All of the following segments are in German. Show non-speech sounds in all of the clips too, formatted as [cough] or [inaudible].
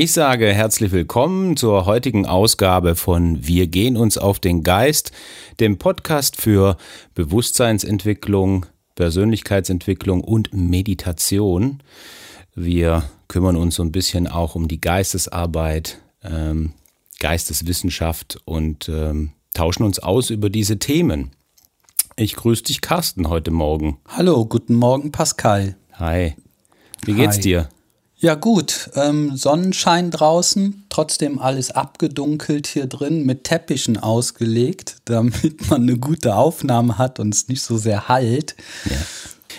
Ich sage herzlich willkommen zur heutigen Ausgabe von Wir gehen uns auf den Geist, dem Podcast für Bewusstseinsentwicklung, Persönlichkeitsentwicklung und Meditation. Wir kümmern uns so ein bisschen auch um die Geistesarbeit, ähm, Geisteswissenschaft und ähm, tauschen uns aus über diese Themen. Ich grüße dich, Carsten, heute Morgen. Hallo, guten Morgen, Pascal. Hi. Wie geht's Hi. dir? Ja gut, ähm, Sonnenschein draußen, trotzdem alles abgedunkelt hier drin, mit Teppichen ausgelegt, [laughs] damit man eine gute Aufnahme hat und es nicht so sehr halt. Ja.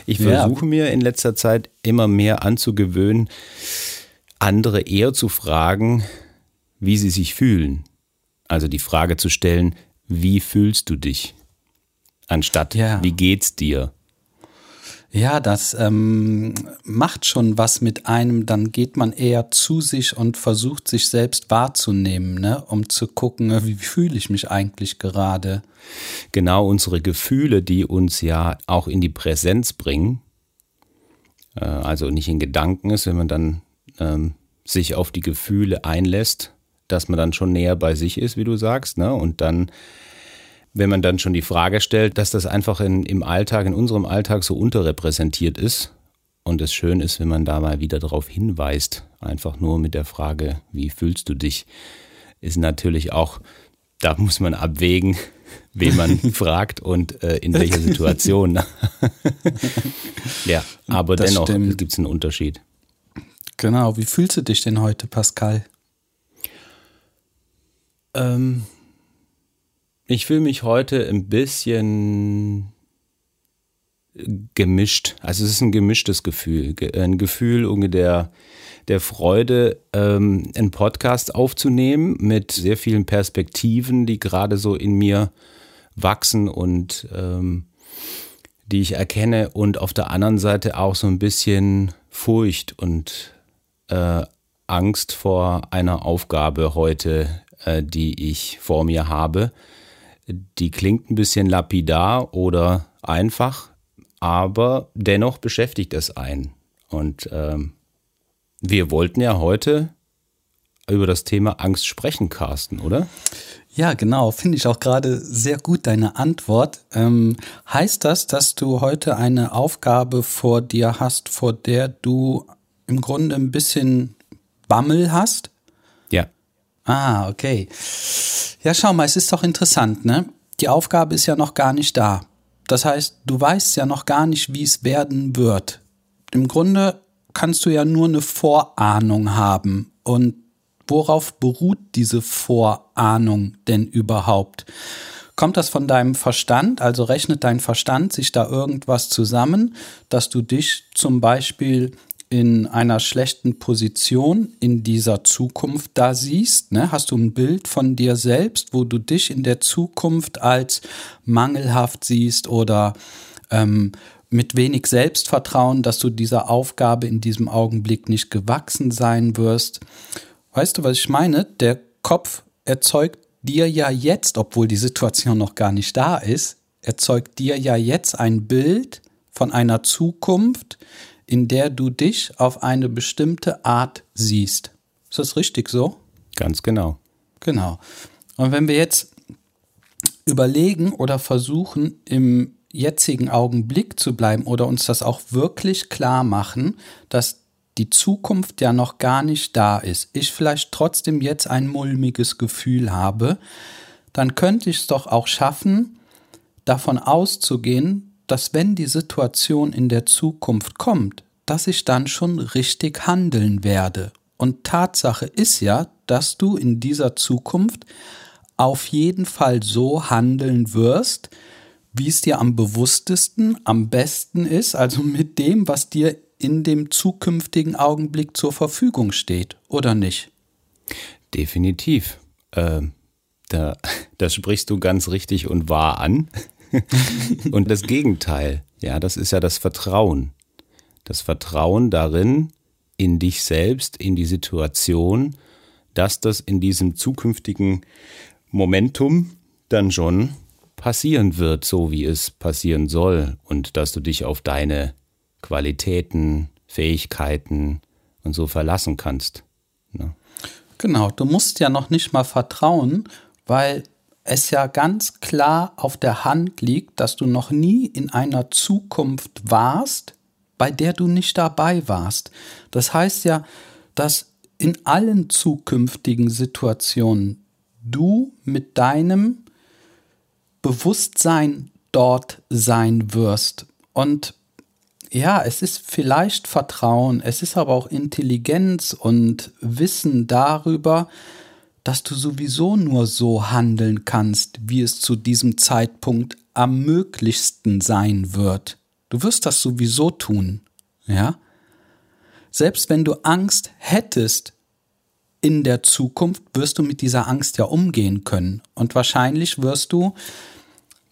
Ich Ja. versuche mir in letzter Zeit immer mehr anzugewöhnen, andere eher zu fragen, wie sie sich fühlen. Also die Frage zu stellen, wie fühlst du dich? Anstatt, Ja. wie geht's dir? Ja, das ähm, macht schon was mit einem, dann geht man eher zu sich und versucht sich selbst wahrzunehmen, ne? um zu gucken, äh, wie fühle ich mich eigentlich gerade. Genau unsere Gefühle, die uns ja auch in die Präsenz bringen, äh, also nicht in Gedanken ist, wenn man dann ähm, sich auf die Gefühle einlässt, dass man dann schon näher bei sich ist, wie du sagst, ne? und dann wenn man dann schon die Frage stellt, dass das einfach in, im Alltag, in unserem Alltag so unterrepräsentiert ist und es schön ist, wenn man da mal wieder darauf hinweist, einfach nur mit der Frage, wie fühlst du dich, ist natürlich auch, da muss man abwägen, [laughs] wen man [laughs] fragt und äh, in welcher Situation. [laughs] ja, aber Das dennoch gibt es einen Unterschied. Genau, wie fühlst du dich denn heute, Pascal? Ähm, ich fühle mich heute ein bisschen gemischt. Also es ist ein gemischtes Gefühl. Ge- Ein Gefühl der, der Freude, ähm, einen Podcast aufzunehmen mit sehr vielen Perspektiven, die gerade so in mir wachsen und ähm, die ich erkenne. Und auf der anderen Seite auch so ein bisschen Furcht und äh, Angst vor einer Aufgabe heute, äh, die ich vor mir habe. Die klingt ein bisschen lapidar oder einfach, aber dennoch beschäftigt es einen. Und ähm, wir wollten ja heute über das Thema Angst sprechen, Carsten, oder? Ja, genau, finde ich auch gerade sehr gut deine Antwort. Ähm, heißt das, dass du heute eine Aufgabe vor dir hast, vor der du im Grunde ein bisschen Bammel hast? Ja. Ah, okay. Ja, schau mal, es ist doch interessant, ne? Die Aufgabe ist ja noch gar nicht da. Das heißt, du weißt ja noch gar nicht, wie es werden wird. Im Grunde kannst du ja nur eine Vorahnung haben. Und worauf beruht diese Vorahnung denn überhaupt? Kommt das von deinem Verstand? Also rechnet dein Verstand sich da irgendwas zusammen, dass du dich zum Beispiel in einer schlechten Position in dieser Zukunft da siehst? Ne? Hast du ein Bild von dir selbst, wo du dich in der Zukunft als mangelhaft siehst oder ähm, mit wenig Selbstvertrauen, dass du dieser Aufgabe in diesem Augenblick nicht gewachsen sein wirst? Weißt du, was ich meine? Der Kopf erzeugt dir ja jetzt, obwohl die Situation noch gar nicht da ist, erzeugt dir ja jetzt ein Bild von einer Zukunft, in der du dich auf eine bestimmte Art siehst. Ist das richtig so? Ganz genau. Genau. Und wenn wir jetzt überlegen oder versuchen, im jetzigen Augenblick zu bleiben oder uns das auch wirklich klar machen, dass die Zukunft ja noch gar nicht da ist, ich vielleicht trotzdem jetzt ein mulmiges Gefühl habe, dann könnte ich es doch auch schaffen, davon auszugehen, dass wenn die Situation in der Zukunft kommt, dass ich dann schon richtig handeln werde. Und Tatsache ist ja, dass du in dieser Zukunft auf jeden Fall so handeln wirst, wie es dir am bewusstesten, am besten ist, also mit dem, was dir in dem zukünftigen Augenblick zur Verfügung steht, oder nicht? Definitiv. Ähm, da, [laughs] das sprichst du ganz richtig und wahr an. [laughs] und das Gegenteil, ja, das ist ja das Vertrauen. Das Vertrauen darin, in dich selbst, in die Situation, dass das in diesem zukünftigen Momentum dann schon passieren wird, so wie es passieren soll. Und dass du dich auf deine Qualitäten, Fähigkeiten und so verlassen kannst. Ne? Genau, du musst ja noch nicht mal vertrauen, weil es ja ganz klar auf der Hand liegt, dass du noch nie in einer Zukunft warst, bei der du nicht dabei warst. Das heißt ja, dass in allen zukünftigen Situationen du mit deinem Bewusstsein dort sein wirst. Und ja, es ist vielleicht Vertrauen, es ist aber auch Intelligenz und Wissen darüber, dass du sowieso nur so handeln kannst, wie es zu diesem Zeitpunkt am möglichsten sein wird. Du wirst das sowieso tun, ja? Selbst wenn du Angst hättest in der Zukunft, wirst du mit dieser Angst ja umgehen können. Und wahrscheinlich wirst du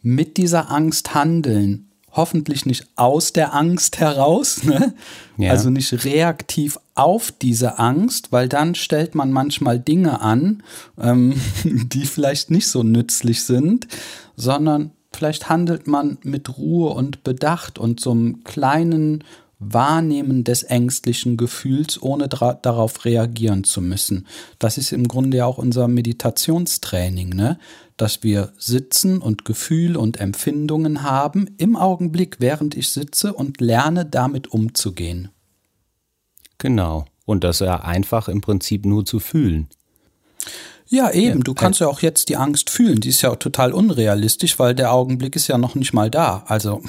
mit dieser Angst handeln hoffentlich nicht aus der Angst heraus, ne? ja. also nicht reaktiv auf diese Angst, weil dann stellt man manchmal Dinge an, ähm, [laughs] die vielleicht nicht so nützlich sind, sondern vielleicht handelt man mit Ruhe und Bedacht und so einem kleinen Wahrnehmen des ängstlichen Gefühls, ohne darauf reagieren zu müssen. Das ist im Grunde ja auch unser Meditationstraining, ne? dass wir sitzen und Gefühle und Empfindungen haben im Augenblick, während ich sitze und lerne damit umzugehen. Genau. Und das ja einfach im Prinzip nur zu fühlen. Ja, eben. Du kannst ja auch jetzt die Angst fühlen. Die ist ja total unrealistisch, weil der Augenblick ist ja noch nicht mal da. Also.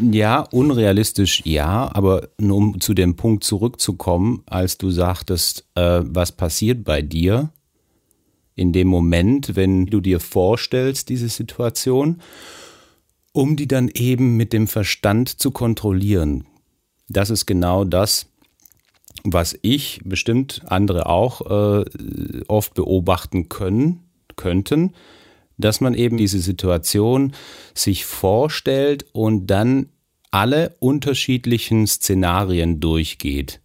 Ja, unrealistisch ja, aber nur um zu dem Punkt zurückzukommen, als du sagtest, äh, was passiert bei dir in dem Moment, wenn du dir vorstellst, diese Situation, um die dann eben mit dem Verstand zu kontrollieren. Das ist genau das, was ich, bestimmt andere auch, äh, oft beobachten können, könnten, dass man eben diese Situation sich vorstellt und dann alle unterschiedlichen Szenarien durchgeht.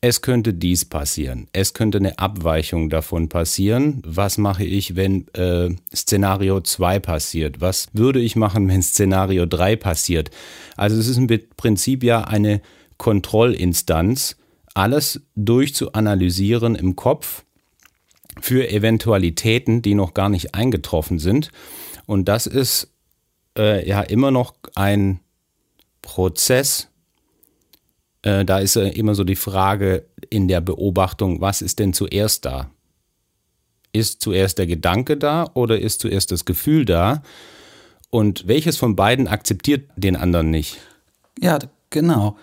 Es könnte dies passieren. Es könnte eine Abweichung davon passieren. Was mache ich, wenn äh, Szenario 2 passiert? Was würde ich machen, wenn Szenario 3 passiert? Also es ist im Prinzip ja eine Kontrollinstanz, alles durchzuanalysieren im Kopf für Eventualitäten, die noch gar nicht eingetroffen sind. Und das ist äh, ja immer noch ein Prozess. Äh, da ist äh, immer so die Frage in der Beobachtung, was ist denn zuerst da? Ist zuerst der Gedanke da oder ist zuerst das Gefühl da? Und welches von beiden akzeptiert den anderen nicht? Ja, genau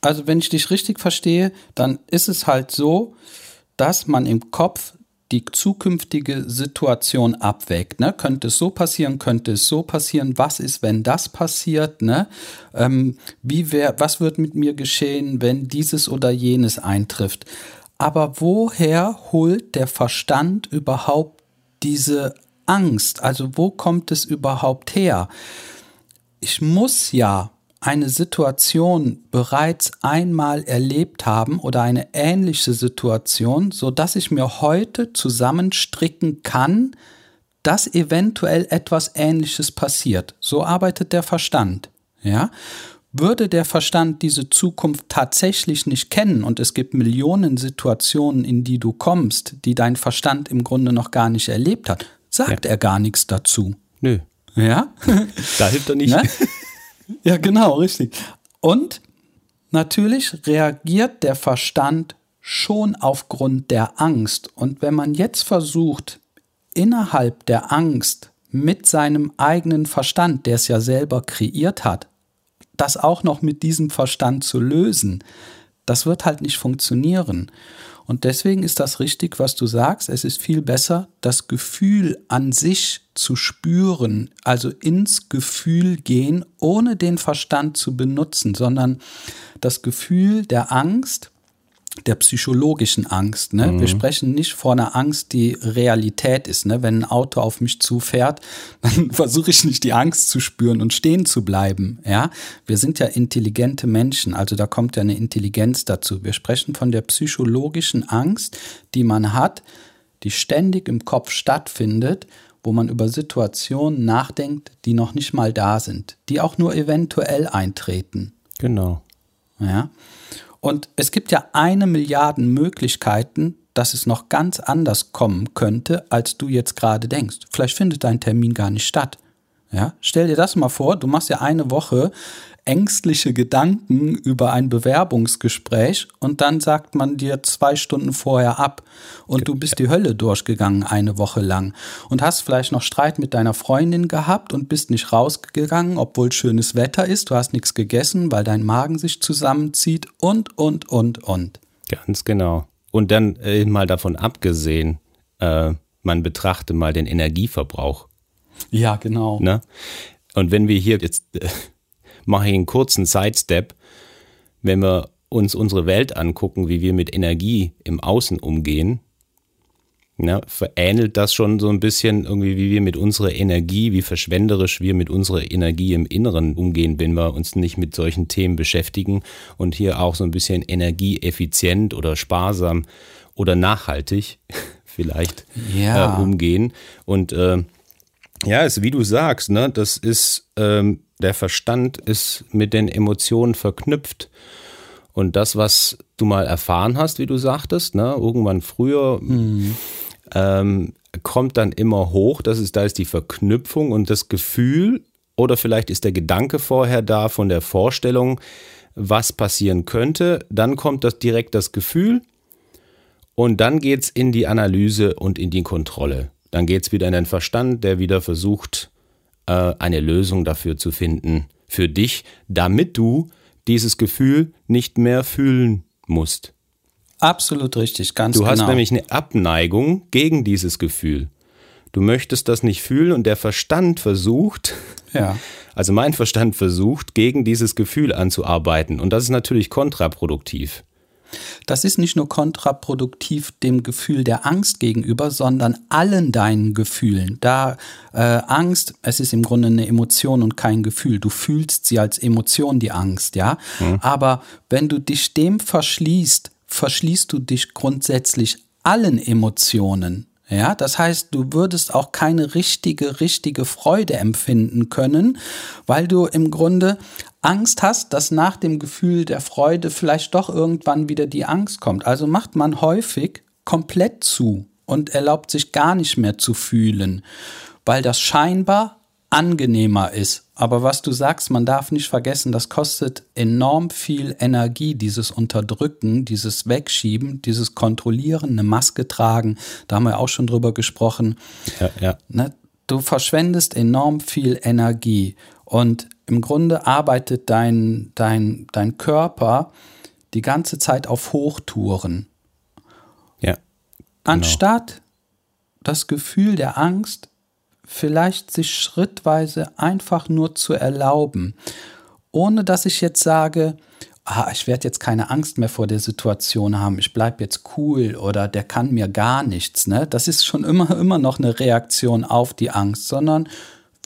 also wenn ich dich richtig verstehe, dann ist es halt so, dass man im Kopf die zukünftige Situation abwägt. Ne? Könnte es so passieren, könnte es so passieren, was ist, wenn das passiert? Ne? Ähm, wie wär, was wird mit mir geschehen, wenn dieses oder jenes eintrifft? Aber woher holt der Verstand überhaupt diese Angst? Also wo kommt es überhaupt her? Ich muss ja eine Situation bereits einmal erlebt haben oder eine ähnliche Situation, so dass ich mir heute zusammenstricken kann, dass eventuell etwas Ähnliches passiert. So arbeitet der Verstand. Ja? Würde der Verstand diese Zukunft tatsächlich nicht kennen und es gibt Millionen Situationen, in die du kommst, die dein Verstand im Grunde noch gar nicht erlebt hat, sagt ja. er gar nichts dazu. Nö. Ja? da hilft er nicht. Ne? [laughs] Ja, genau, richtig. Und natürlich reagiert der Verstand schon aufgrund der Angst. Und wenn man jetzt versucht, innerhalb der Angst mit seinem eigenen Verstand, der es ja selber kreiert hat, das auch noch mit diesem Verstand zu lösen, das wird halt nicht funktionieren. Und deswegen ist das richtig, was du sagst. Es ist viel besser, das Gefühl an sich zu spüren, also ins Gefühl gehen, ohne den Verstand zu benutzen, sondern das Gefühl der Angst, der psychologischen Angst. Ne? Mhm. Wir sprechen nicht vor einer Angst, die Realität ist. Ne? Wenn ein Auto auf mich zufährt, [laughs] dann versuche ich nicht die Angst zu spüren und stehen zu bleiben. Ja, wir sind ja intelligente Menschen, also da kommt ja eine Intelligenz dazu. Wir sprechen von der psychologischen Angst, die man hat, die ständig im Kopf stattfindet wo man über Situationen nachdenkt, die noch nicht mal da sind, die auch nur eventuell eintreten. Genau. Ja. Und es gibt ja eine Milliarde Möglichkeiten, dass es noch ganz anders kommen könnte, als du jetzt gerade denkst. Vielleicht findet dein Termin gar nicht statt. Ja, stell dir das mal vor, du machst ja eine Woche ängstliche Gedanken über ein Bewerbungsgespräch und dann sagt man dir zwei Stunden vorher ab und du bist die Hölle durchgegangen eine Woche lang und hast vielleicht noch Streit mit deiner Freundin gehabt und bist nicht rausgegangen, obwohl schönes Wetter ist, du hast nichts gegessen, weil dein Magen sich zusammenzieht und, und, und, und. Ganz genau. Und dann äh, mal davon abgesehen, äh, man betrachte mal den Energieverbrauch. Ja, genau. Ne? Und wenn wir hier jetzt äh, mache ich einen kurzen Sidestep. Wenn wir uns unsere Welt angucken, wie wir mit Energie im Außen umgehen, ja, verähnelt das schon so ein bisschen irgendwie, wie wir mit unserer Energie, wie verschwenderisch wir mit unserer Energie im Inneren umgehen, wenn wir uns nicht mit solchen Themen beschäftigen und hier auch so ein bisschen energieeffizient oder sparsam oder nachhaltig [laughs] vielleicht ja. äh, umgehen. Und äh, ja, ist wie du sagst, ne, das ist ähm, der Verstand ist mit den Emotionen verknüpft. Und das, was du mal erfahren hast, wie du sagtest, ne, irgendwann früher, mhm. ähm, kommt dann immer hoch. Das ist, da ist die Verknüpfung und das Gefühl, oder vielleicht ist der Gedanke vorher da von der Vorstellung, was passieren könnte. Dann kommt das direkt das Gefühl und dann geht es in die Analyse und in die Kontrolle. Dann geht es wieder in den Verstand, der wieder versucht, äh, eine Lösung dafür zu finden, für dich, damit du dieses Gefühl nicht mehr fühlen musst. Absolut richtig, ganz du genau. Du hast nämlich eine Abneigung gegen dieses Gefühl. Du möchtest das nicht fühlen und der Verstand versucht, ja. [laughs] also mein Verstand versucht, gegen dieses Gefühl anzuarbeiten. Und das ist natürlich kontraproduktiv. Das ist nicht nur kontraproduktiv dem Gefühl der Angst gegenüber, sondern allen deinen Gefühlen. Da äh, Angst, es ist im Grunde eine Emotion und kein Gefühl. Du fühlst sie als Emotion, die Angst, ja. Mhm. Aber wenn du dich dem verschließt, verschließt du dich grundsätzlich allen Emotionen. Ja, das heißt, du würdest auch keine richtige, richtige Freude empfinden können, weil du im Grunde Angst hast, dass nach dem Gefühl der Freude vielleicht doch irgendwann wieder die Angst kommt. Also macht man häufig komplett zu und erlaubt sich gar nicht mehr zu fühlen, weil das scheinbar angenehmer ist. Aber was du sagst, man darf nicht vergessen, das kostet enorm viel Energie, dieses Unterdrücken, dieses Wegschieben, dieses Kontrollieren, eine Maske tragen. Da haben wir auch schon drüber gesprochen. Ja, ja. Ne? Du verschwendest enorm viel Energie. Und im Grunde arbeitet dein, dein, dein Körper die ganze Zeit auf Hochtouren. Ja. Genau. Anstatt das Gefühl der Angst vielleicht sich schrittweise einfach nur zu erlauben, ohne dass ich jetzt sage, ah, ich werde jetzt keine Angst mehr vor der Situation haben, ich bleibe jetzt cool oder der kann mir gar nichts. Ne? Das ist schon immer, [laughs] immer noch eine Reaktion auf die Angst, sondern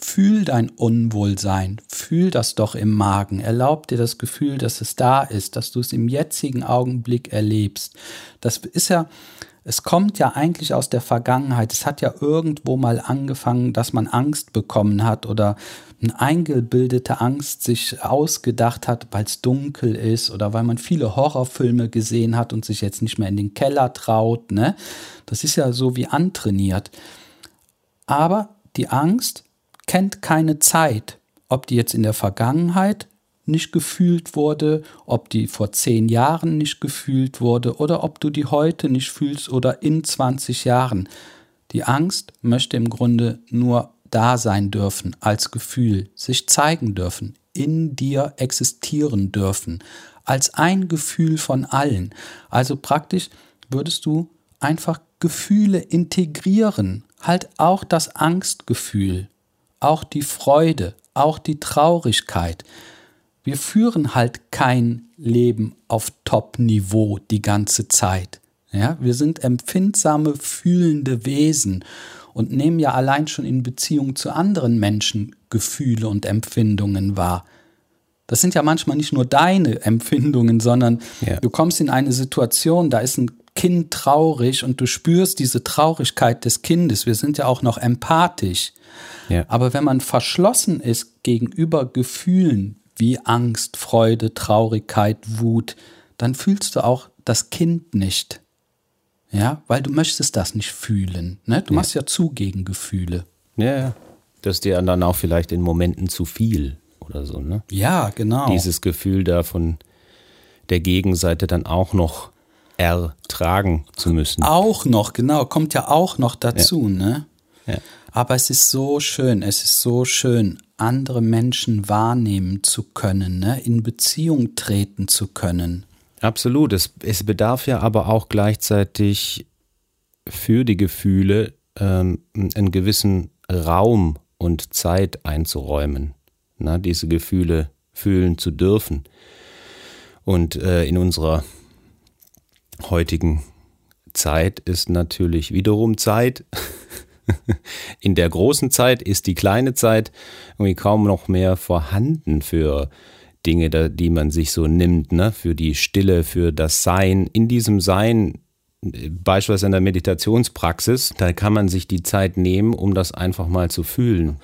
fühl dein Unwohlsein, fühl das doch im Magen, erlaub dir das Gefühl, dass es da ist, dass du es im jetzigen Augenblick erlebst. Das ist ja, es kommt ja eigentlich aus der Vergangenheit. Es hat ja irgendwo mal angefangen, dass man Angst bekommen hat oder eine eingebildete Angst sich ausgedacht hat, weil es dunkel ist oder weil man viele Horrorfilme gesehen hat und sich jetzt nicht mehr in den Keller traut. Ne? Das ist ja so wie antrainiert. Aber die Angst kennt keine Zeit, ob die jetzt in der Vergangenheit nicht gefühlt wurde, ob die vor zehn Jahren nicht gefühlt wurde oder ob du die heute nicht fühlst oder in 20 Jahren. Die Angst möchte im Grunde nur da sein dürfen als Gefühl, sich zeigen dürfen, in dir existieren dürfen, als ein Gefühl von allen. Also praktisch würdest du einfach Gefühle integrieren, halt auch das Angstgefühl, auch die Freude, auch die Traurigkeit wir führen halt kein Leben auf Top-Niveau die ganze Zeit. Ja, wir sind empfindsame, fühlende Wesen und nehmen ja allein schon in Beziehung zu anderen Menschen Gefühle und Empfindungen wahr. Das sind ja manchmal nicht nur deine Empfindungen, sondern ja. du kommst in eine Situation, da ist ein Kind traurig und du spürst diese Traurigkeit des Kindes. Wir sind ja auch noch empathisch. Ja. Aber wenn man verschlossen ist gegenüber Gefühlen, wie Angst, Freude, Traurigkeit, Wut, dann fühlst du auch das Kind nicht. Ja, weil du möchtest das nicht fühlen. Ne? Du machst ja zu gegen Gefühle. Ja, ja. Das ist dir dann auch vielleicht in Momenten zu viel oder so, ne? Ja, genau. Dieses Gefühl da von der Gegenseite dann auch noch ertragen zu müssen. Auch noch, genau, kommt ja auch noch dazu, Ja. ne? Ja. Aber es ist so schön, es ist so schön, andere Menschen wahrnehmen zu können, ne? in Beziehung treten zu können. Absolut. Es, es bedarf ja aber auch gleichzeitig für die Gefühle ähm, einen gewissen Raum und Zeit einzuräumen, na, diese Gefühle fühlen zu dürfen. Und äh, in unserer heutigen Zeit ist natürlich wiederum Zeit. [laughs] In der großen Zeit ist die kleine Zeit irgendwie kaum noch mehr vorhanden für Dinge, die man sich so nimmt, ne? für die Stille, für das Sein. In diesem Sein, beispielsweise in der Meditationspraxis, da kann man sich die Zeit nehmen, um das einfach mal zu fühlen.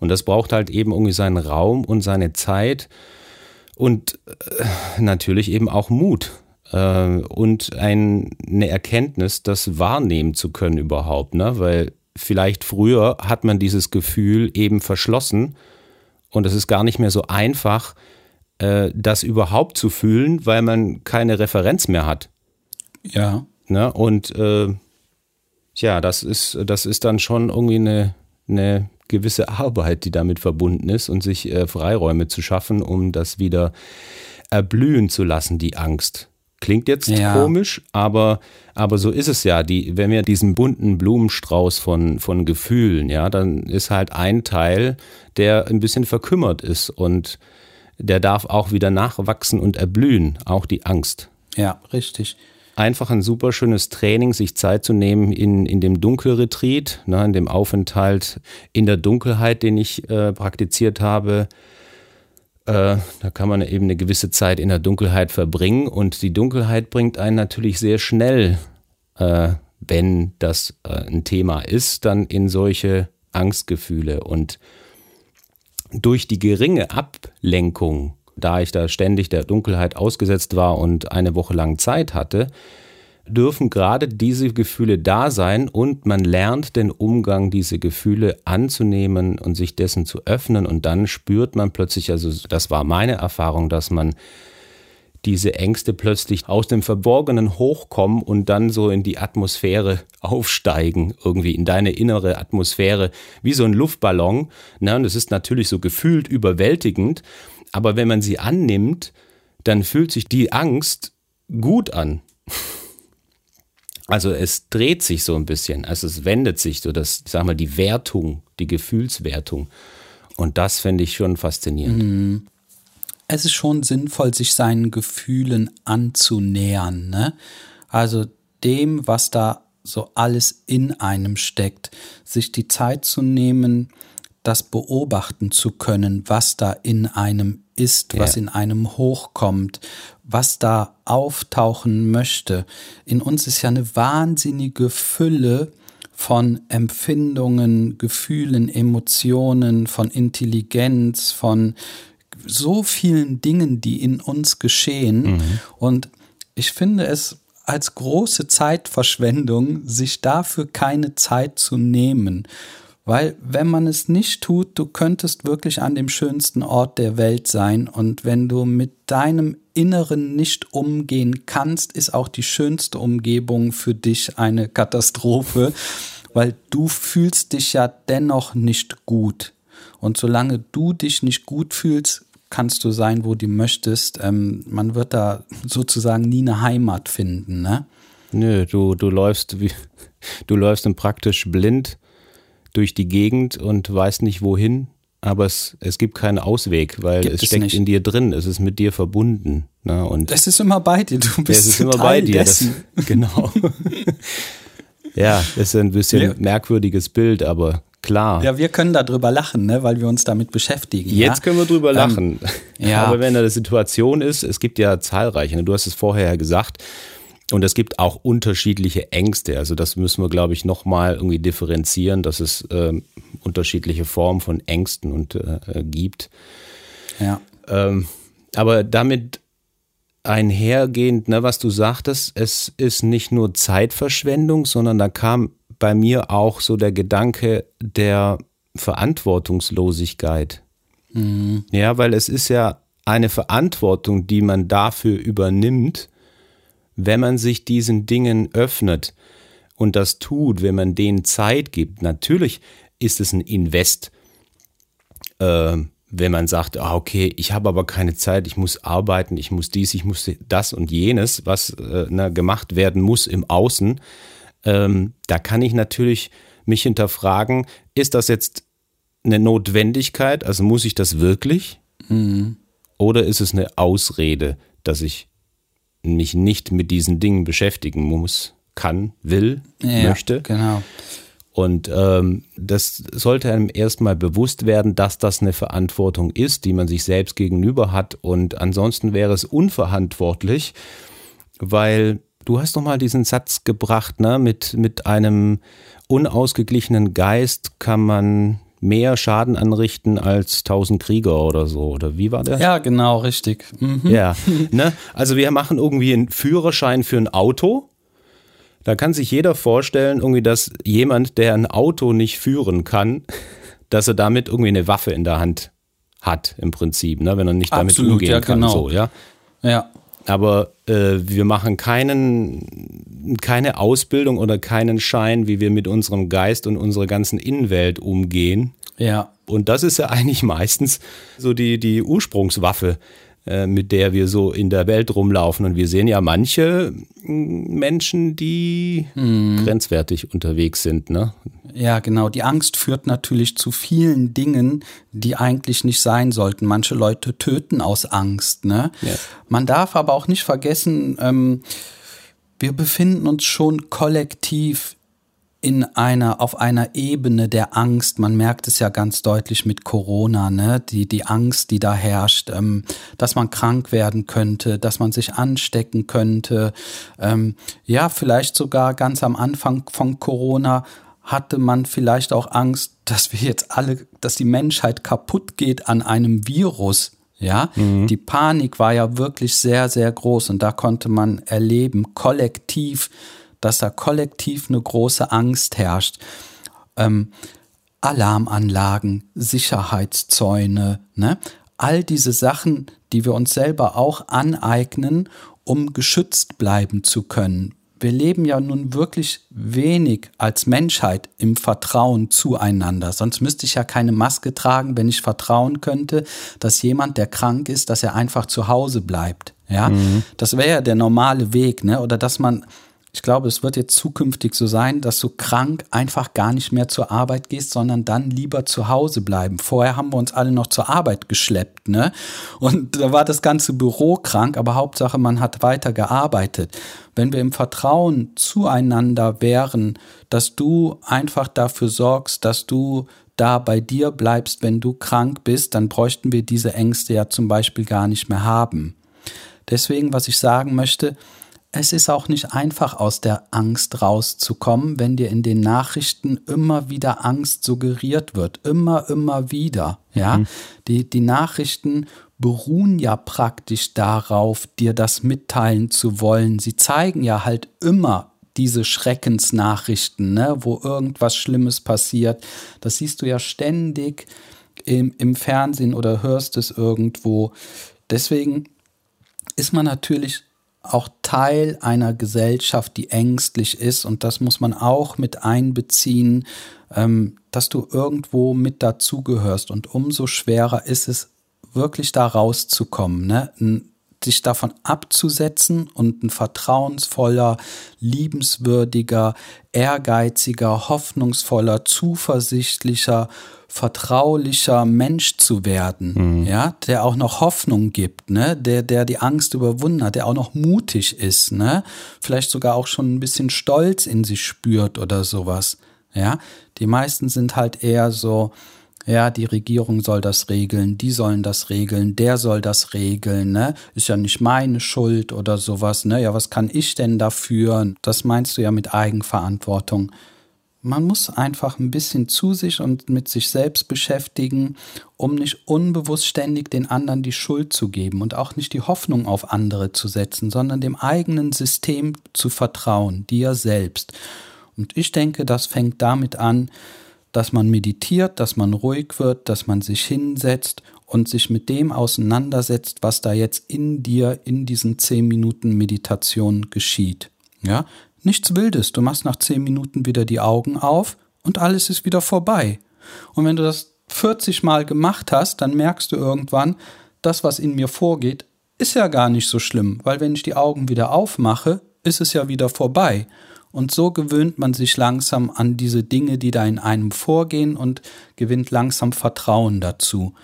Und das braucht halt eben irgendwie seinen Raum und seine Zeit und äh, natürlich eben auch Mut äh, und ein, eine Erkenntnis, das wahrnehmen zu können überhaupt, ne? Weil vielleicht früher hat man dieses Gefühl eben verschlossen und es ist gar nicht mehr so einfach, äh, das überhaupt zu fühlen, weil man keine Referenz mehr hat. Ja. Ne? Und äh, ja, das ist, das ist dann schon irgendwie eine, eine gewisse Arbeit, die damit verbunden ist und sich äh, Freiräume zu schaffen, um das wieder erblühen zu lassen, die Angst. Klingt jetzt Ja. komisch, aber, aber so ist es ja. Die, wenn wir diesen bunten Blumenstrauß von, von Gefühlen, ja, dann ist halt ein Teil, der ein bisschen verkümmert ist und der darf auch wieder nachwachsen und erblühen, auch die Angst Ja, richtig. einfach ein super schönes Training, sich Zeit zu nehmen in, in dem Dunkelretreat, ne, in dem Aufenthalt in der Dunkelheit, den ich äh, praktiziert habe. Äh, da kann man eben eine gewisse Zeit in der Dunkelheit verbringen und die Dunkelheit bringt einen natürlich sehr schnell, äh, wenn das äh, ein Thema ist, dann in solche Angstgefühle und durch die geringe Ablenkung, da ich da ständig der Dunkelheit ausgesetzt war und eine Woche lang Zeit hatte, dürfen gerade diese Gefühle da sein und man lernt den Umgang, diese Gefühle anzunehmen und sich dessen zu öffnen und dann spürt man plötzlich, also das war meine Erfahrung, dass man diese Ängste plötzlich aus dem Verborgenen hochkommen und dann so in die Atmosphäre aufsteigen, irgendwie in deine innere Atmosphäre, wie so ein Luftballon. Ne? Und es ist natürlich so gefühlt überwältigend, aber wenn man sie annimmt, dann fühlt sich die Angst gut an. [laughs] Also es dreht sich so ein bisschen, also es wendet sich so, das, ich sag mal, die Wertung, die Gefühlswertung. Und das finde ich schon faszinierend. es ist schon sinnvoll, sich seinen Gefühlen anzunähern. Ne? Also dem, was da so alles in einem steckt, sich die Zeit zu nehmen, das beobachten zu können, was da in einem ist, was Ja. in einem hochkommt, was da auftauchen möchte. In uns ist ja eine wahnsinnige Fülle von Empfindungen, Gefühlen, Emotionen, von Intelligenz, von so vielen Dingen, die in uns geschehen. Und ich finde es als große Zeitverschwendung, sich dafür keine Zeit zu nehmen. Weil wenn man es nicht tut, du könntest wirklich an dem schönsten Ort der Welt sein. Und wenn du mit deinem Inneren nicht umgehen kannst, ist auch die schönste Umgebung für dich eine Katastrophe, weil du fühlst dich ja dennoch nicht gut. Und solange du dich nicht gut fühlst, kannst du sein, wo du möchtest. Ähm, man wird da sozusagen nie eine Heimat finden, ne? Nö, du, du läufst wie, du läufst dann praktisch blind durch die Gegend und weißt nicht wohin, aber es, es gibt keinen Ausweg, weil Gibt es steckt nicht. in dir drin, es ist mit dir verbunden. Ne? Und Es ist immer bei dir, du bist es ist immer Teil bei dir. Das, genau. [laughs] ja, ist ein bisschen Ja. merkwürdiges Bild, aber klar. Ja, wir können darüber lachen, ne, weil wir uns damit beschäftigen. Jetzt ja? können wir drüber lachen. ja. Aber wenn da eine Situation ist, es gibt ja zahlreiche, ne? du hast es vorher ja gesagt, und es gibt auch unterschiedliche Ängste. Also das müssen wir, glaube ich, nochmal irgendwie differenzieren, dass es ähm, unterschiedliche Formen von Ängsten und, äh, äh, gibt. ja. Ähm, aber damit einhergehend, ne, was du sagtest, es ist nicht nur Zeitverschwendung, sondern da kam bei mir auch so der Gedanke der Verantwortungslosigkeit. Mhm. Ja, weil es ist ja eine Verantwortung, die man dafür übernimmt, wenn man sich diesen Dingen öffnet und das tut, wenn man denen Zeit gibt. Natürlich ist es ein Invest, äh, wenn man sagt, ah, okay, ich habe aber keine Zeit, ich muss arbeiten, ich muss dies, ich muss das und jenes, was äh, na, gemacht werden muss im Außen, ähm, da kann ich natürlich mich hinterfragen, ist das jetzt eine Notwendigkeit, also muss ich das wirklich? Mhm. Oder ist es eine Ausrede, dass ich mich nicht mit diesen Dingen beschäftigen muss, kann, will, ja, möchte? Genau. Und ähm, das sollte einem erstmal bewusst werden, dass das eine Verantwortung ist, die man sich selbst gegenüber hat. Und ansonsten wäre es unverantwortlich, weil du hast doch mal diesen Satz gebracht, ne, mit, mit einem unausgeglichenen Geist kann man mehr Schaden anrichten als tausend Krieger oder so. Oder wie war der? Ja, genau, richtig. Mhm. Ja, [laughs] ne? Also wir machen irgendwie einen Führerschein für ein Auto da kann sich jeder vorstellen, irgendwie, dass jemand, der ein Auto nicht führen kann, [laughs] dass er damit irgendwie eine Waffe in der Hand hat, im Prinzip, ne? wenn er nicht damit Absolut, umgehen ja, kann. Genau. So, ja? ja. Aber äh, wir machen keinen, keine Ausbildung oder keinen Schein, wie wir mit unserem Geist und unserer ganzen Innenwelt umgehen. Ja. Und das ist ja eigentlich meistens so die, die Ursprungswaffe, äh, mit der wir so in der Welt rumlaufen. Und wir sehen ja manche mm, Menschen, die hm. grenzwertig unterwegs sind. Ne? Ja, genau. Die Angst führt natürlich zu vielen Dingen, die eigentlich nicht sein sollten. Manche Leute töten aus Angst. Ne? Ja. Man darf aber auch nicht vergessen, ähm, wir befinden uns schon kollektiv in einer, auf einer Ebene der Angst. Man merkt es ja ganz deutlich mit Corona, ne? Die, die Angst, die da herrscht, ähm, dass man krank werden könnte, dass man sich anstecken könnte. Ähm, ja, vielleicht sogar ganz am Anfang von Corona hatte man vielleicht auch Angst, dass wir jetzt alle, dass die Menschheit kaputt geht an einem Virus. Ja, mhm. die Panik war ja wirklich sehr, sehr groß und da konnte man erleben, kollektiv, dass da kollektiv eine große Angst herrscht. Ähm, Alarmanlagen, Sicherheitszäune, ne? all diese Sachen, die wir uns selber auch aneignen, um geschützt bleiben zu können. Wir leben ja nun wirklich wenig als Menschheit im Vertrauen zueinander. Sonst müsste ich ja keine Maske tragen, wenn ich vertrauen könnte, dass jemand, der krank ist, dass er einfach zu Hause bleibt. Ja, mhm. das wäre ja der normale Weg, ne? Oder dass man ich glaube, es wird jetzt zukünftig so sein, dass du krank einfach gar nicht mehr zur Arbeit gehst, sondern dann lieber zu Hause bleiben. Vorher haben wir uns alle noch zur Arbeit geschleppt, ne? Und da war das ganze Büro krank, aber Hauptsache, man hat weiter gearbeitet. Wenn wir im Vertrauen zueinander wären, dass du einfach dafür sorgst, dass du da bei dir bleibst, wenn du krank bist, dann bräuchten wir diese Ängste ja zum Beispiel gar nicht mehr haben. Deswegen, was ich sagen möchte, es ist auch nicht einfach aus der Angst rauszukommen, wenn dir in den Nachrichten immer wieder Angst suggeriert wird. Immer, immer wieder. Ja, mhm. die, die Nachrichten beruhen ja praktisch darauf, dir das mitteilen zu wollen. Sie zeigen ja halt immer diese Schreckensnachrichten, ne, wo irgendwas Schlimmes passiert. Das siehst du ja ständig im, im Fernsehen oder hörst es irgendwo. Deswegen ist man natürlich auch Teil einer Gesellschaft, die ängstlich ist. Und das muss man auch mit einbeziehen, ähm, dass du irgendwo mit dazugehörst. Und umso schwerer ist es, wirklich da rauszukommen, ne? Sich davon abzusetzen und ein vertrauensvoller, liebenswürdiger, ehrgeiziger, hoffnungsvoller, zuversichtlicher, vertraulicher Mensch zu werden, mhm. ja, der auch noch Hoffnung gibt, ne, der, der die Angst überwunden hat, der auch noch mutig ist, ne, vielleicht sogar auch schon ein bisschen Stolz in sich spürt oder sowas, ja. Die meisten sind halt eher so, ja, die Regierung soll das regeln, die sollen das regeln, der soll das regeln, ne? Ist ja nicht meine Schuld oder sowas, ne? Ja, was kann ich denn dafür? Das meinst du ja mit Eigenverantwortung. Man muss einfach ein bisschen zu sich und mit sich selbst beschäftigen, um nicht unbewusst ständig den anderen die Schuld zu geben und auch nicht die Hoffnung auf andere zu setzen, sondern dem eigenen System zu vertrauen, dir selbst. Und ich denke, das fängt damit an, dass man meditiert, dass man ruhig wird, dass man sich hinsetzt und sich mit dem auseinandersetzt, was da jetzt in dir in diesen zehn Minuten Meditation geschieht. Ja, Nichts Wildes, du machst nach zehn Minuten wieder die Augen auf und alles ist wieder vorbei. Und wenn du das 40 Mal gemacht hast, dann merkst du irgendwann, das, was in mir vorgeht, ist ja gar nicht so schlimm, weil wenn ich die Augen wieder aufmache, ist es ja wieder vorbei. Und so gewöhnt man sich langsam an diese Dinge, die da in einem vorgehen und gewinnt langsam Vertrauen dazu.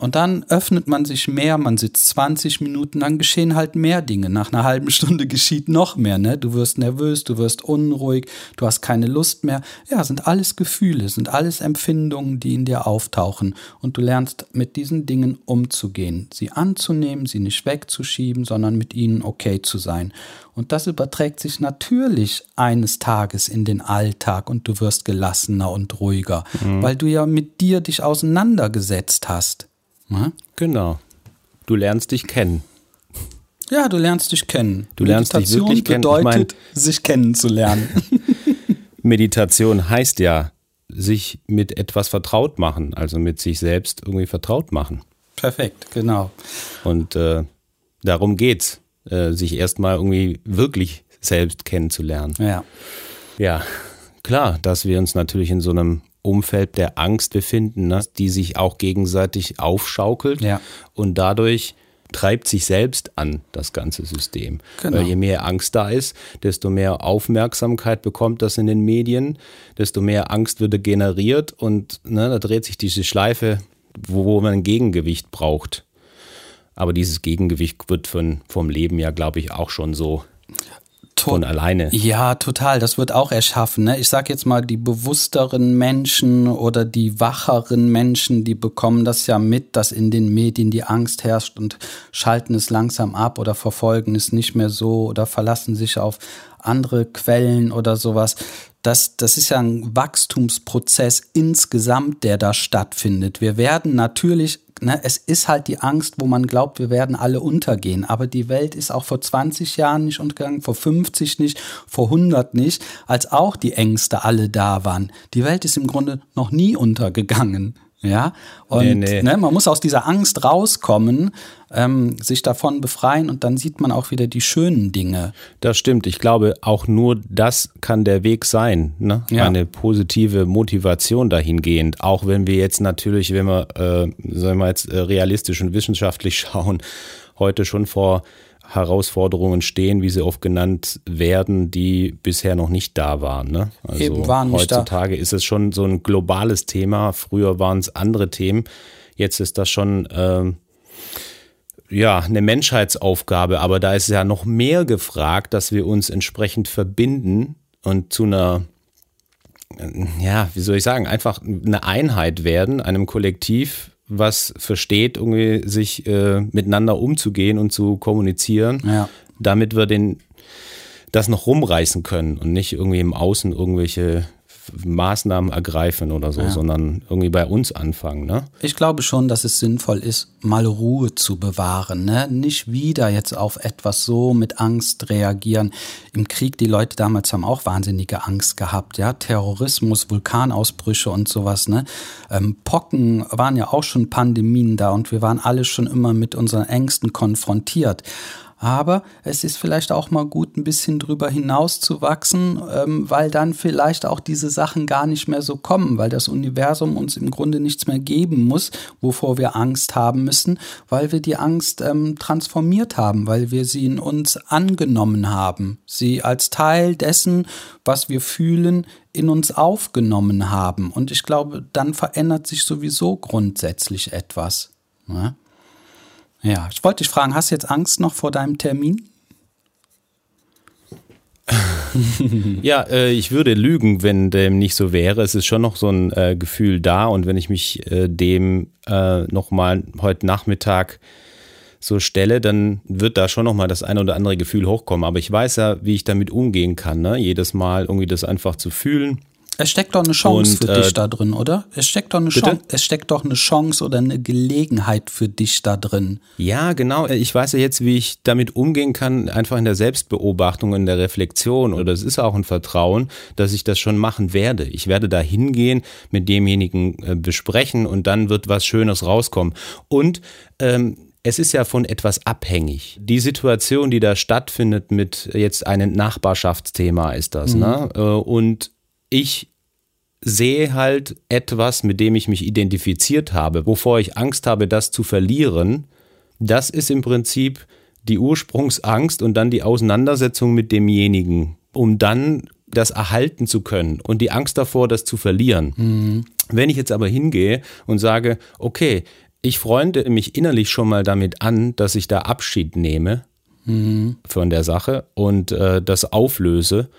Und dann öffnet man sich mehr, man sitzt 20 Minuten, dann geschehen halt mehr Dinge. Nach einer halben Stunde [laughs] geschieht noch mehr, ne? Du wirst nervös, du wirst unruhig, du hast keine Lust mehr. Ja, sind alles Gefühle, sind alles Empfindungen, die in dir auftauchen. Und du lernst mit diesen Dingen umzugehen, sie anzunehmen, sie nicht wegzuschieben, sondern mit ihnen okay zu sein. Und das überträgt sich natürlich eines Tages in den Alltag und du wirst gelassener und ruhiger, mhm. weil du ja mit dir dich auseinandergesetzt hast. Ne? Genau. Du lernst dich kennen. Ja, du lernst dich kennen. Du lernst dich wirklich kennen. bedeutet, ich mein, sich kennenzulernen. [laughs] Meditation heißt ja, sich mit etwas vertraut machen, also mit sich selbst irgendwie vertraut machen. Perfekt, genau. Und äh, darum geht's, äh, sich erstmal irgendwie wirklich selbst kennenzulernen. Ja. Ja, klar, dass wir uns natürlich in so einem Umfeld der Angst befinden, ne, die sich auch gegenseitig aufschaukelt ja. und dadurch treibt sich selbst an, das ganze System. Genau. Weil je mehr Angst da ist, desto mehr Aufmerksamkeit bekommt das in den Medien, desto mehr Angst würde generiert und ne, da dreht sich diese Schleife, wo, wo man ein Gegengewicht braucht. Aber dieses Gegengewicht wird von, vom Leben ja, glaube ich, auch schon so von alleine. Ja, total. Das wird auch erschaffen. Ne? Ich sage jetzt mal, die bewussteren Menschen oder die wacheren Menschen, die bekommen das ja mit, dass in den Medien die Angst herrscht und schalten es langsam ab oder verfolgen es nicht mehr so oder verlassen sich auf andere Quellen oder sowas. Das, das ist ja ein Wachstumsprozess insgesamt, der da stattfindet. Wir werden natürlich ne, es ist halt die Angst, wo man glaubt, wir werden alle untergehen. Aber die Welt ist auch vor 20 Jahren nicht untergegangen, vor 50 nicht, vor 100 nicht, als auch die Ängste alle da waren. Die Welt ist im Grunde noch nie untergegangen. Ja, und nee, nee. Ne, man muss aus dieser Angst rauskommen, ähm, sich davon befreien und dann sieht man auch wieder die schönen Dinge. Das stimmt. Ich glaube, auch nur das kann der Weg sein. Ne? Ja. Eine positive Motivation dahingehend. Auch wenn wir jetzt natürlich, wenn wir, äh, sagen wir jetzt äh, realistisch und wissenschaftlich [laughs] schauen, heute schon vor Herausforderungen stehen, wie sie oft genannt werden, die bisher noch nicht da waren. Ne? Also Eben waren nicht heutzutage da. ist es schon so ein globales Thema. Früher waren es andere Themen. Jetzt ist das schon äh, ja eine Menschheitsaufgabe, aber da ist ja noch mehr gefragt, dass wir uns entsprechend verbinden und zu einer ja, wie soll ich sagen, einfach eine Einheit werden, einem Kollektiv, was versteht, irgendwie sich äh, miteinander umzugehen und zu kommunizieren, ja. damit wir den das noch rumreißen können und nicht irgendwie im Außen irgendwelche Maßnahmen ergreifen oder so, ja. sondern irgendwie bei uns anfangen. Ne? Ich glaube schon, dass es sinnvoll ist, mal Ruhe zu bewahren. Ne? Nicht wieder jetzt auf etwas so mit Angst reagieren. Im Krieg, die Leute damals haben auch wahnsinnige Angst gehabt. Ja? Terrorismus, Vulkanausbrüche und sowas. Ne? Ähm, Pocken waren ja auch schon Pandemien da und wir waren alle schon immer mit unseren Ängsten konfrontiert. Aber es ist vielleicht auch mal gut, ein bisschen drüber hinaus zu wachsen, ähm, weil dann vielleicht auch diese Sachen gar nicht mehr so kommen, weil das Universum uns im Grunde nichts mehr geben muss, wovor wir Angst haben müssen, weil wir die Angst ähm, transformiert haben, weil wir sie in uns angenommen haben, sie als Teil dessen, was wir fühlen, in uns aufgenommen haben. Und ich glaube, dann verändert sich sowieso grundsätzlich etwas. Ne? Ja, ich wollte dich fragen, hast du jetzt Angst noch vor deinem Termin? [laughs] ja, äh, ich würde lügen, wenn dem nicht so wäre. Es ist schon noch so ein äh, Gefühl da und wenn ich mich äh, dem äh, nochmal heute Nachmittag so stelle, dann wird da schon nochmal das eine oder andere Gefühl hochkommen. Aber ich weiß ja, wie ich damit umgehen kann. Ne? Jedes Mal irgendwie das einfach zu fühlen Es steckt doch eine Chance Und, für äh, dich da drin, oder? Es steckt doch eine Bitte? Chance, es steckt doch eine Chance oder eine Gelegenheit für dich da drin. Ja, genau. Ich weiß ja jetzt, wie ich damit umgehen kann, einfach in der Selbstbeobachtung, in der Reflexion. Oder es ist auch ein Vertrauen, dass ich das schon machen werde. Ich werde da hingehen, mit demjenigen äh, besprechen und dann wird was Schönes rauskommen. Und ähm, es ist ja von etwas abhängig. Die Situation, die da stattfindet mit jetzt einem Nachbarschaftsthema ist das, ne? Äh, Und ich sehe halt etwas, mit dem ich mich identifiziert habe, wovor ich Angst habe, das zu verlieren. Das ist im Prinzip die Ursprungsangst und dann die Auseinandersetzung mit demjenigen, um dann das erhalten zu können und die Angst davor, das zu verlieren. Wenn ich jetzt aber hingehe und sage, okay, ich freunde mich innerlich schon mal damit an, dass ich da Abschied nehme von der Sache und äh, das auflöse,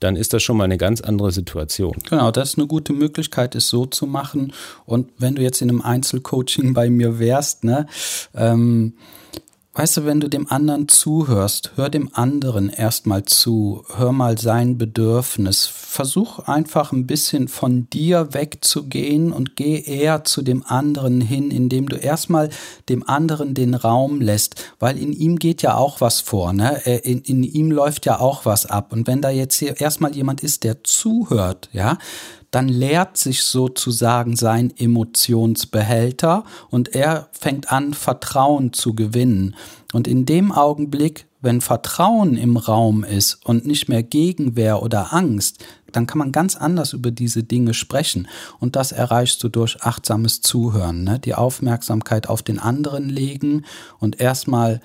dann ist das schon mal eine ganz andere Situation. Genau, das ist eine gute Möglichkeit, es so zu machen. Und wenn du jetzt in einem Einzelcoaching bei mir wärst, ne, ähm, weißt du, wenn du dem anderen zuhörst, hör dem anderen erstmal zu, hör mal sein Bedürfnis, versuch einfach ein bisschen von dir wegzugehen und geh eher zu dem anderen hin, indem du erstmal dem anderen den Raum lässt, weil in ihm geht ja auch was vor, ne? Äh, In, in ihm läuft ja auch was ab. Und wenn da jetzt hier erstmal jemand ist, der zuhört, ja, dann leert sich sozusagen sein Emotionsbehälter und er fängt an, Vertrauen zu gewinnen. Und in dem Augenblick, wenn Vertrauen im Raum ist und nicht mehr Gegenwehr oder Angst, dann kann man ganz anders über diese Dinge sprechen. Und das erreichst du durch achtsames Zuhören, ne? die Aufmerksamkeit auf den anderen legen und erstmal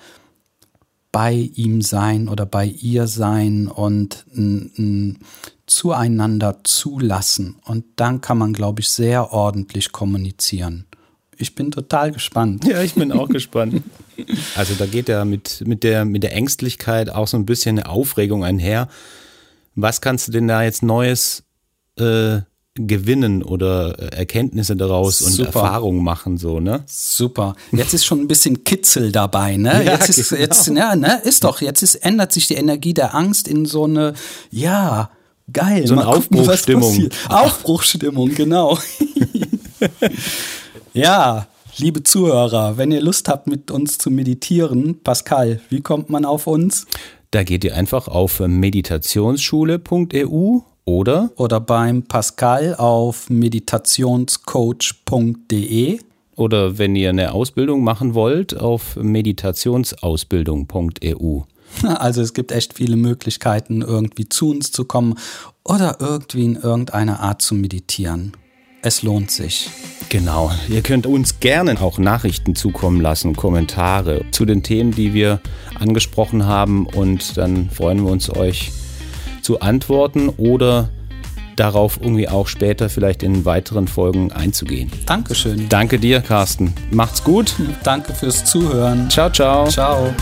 bei ihm sein oder bei ihr sein und n, n, zueinander zulassen. Und dann kann man, glaube ich, sehr ordentlich kommunizieren. Ich bin total gespannt. Ja, ich bin auch gespannt. [laughs] Also da geht ja mit, mit, der, mit der Ängstlichkeit auch so ein bisschen eine Aufregung einher. Was kannst du denn da jetzt Neues äh, gewinnen oder äh, Erkenntnisse daraus und Super. Erfahrungen machen, so, ne? Super. Jetzt ist schon ein bisschen Kitzel dabei, ne? Ja, jetzt ist, genau. jetzt, ja, ne? Ist doch, jetzt ist, ändert sich die Energie der Angst in so eine, ja, geil. So eine Aufbruchstimmung. Aufbruchstimmung, genau. [laughs] ja, liebe Zuhörer, wenn ihr Lust habt, mit uns zu meditieren, Pascal, wie kommt man auf uns? Da geht ihr einfach auf meditationsschule.eu oder Oder beim Pascal auf meditationscoach.de. oder wenn ihr eine Ausbildung machen wollt, auf meditationsausbildung.eu. [laughs] Also es gibt echt viele Möglichkeiten, irgendwie zu uns zu kommen oder irgendwie in irgendeiner Art zu meditieren. Es lohnt sich. Genau. Ihr könnt uns gerne auch Nachrichten zukommen lassen, Kommentare zu den Themen, die wir angesprochen haben und dann freuen wir uns, euch zu antworten oder darauf irgendwie auch später vielleicht in weiteren Folgen einzugehen. Dankeschön. Danke dir, Carsten. Macht's gut. Danke fürs Zuhören. Ciao, ciao. Ciao.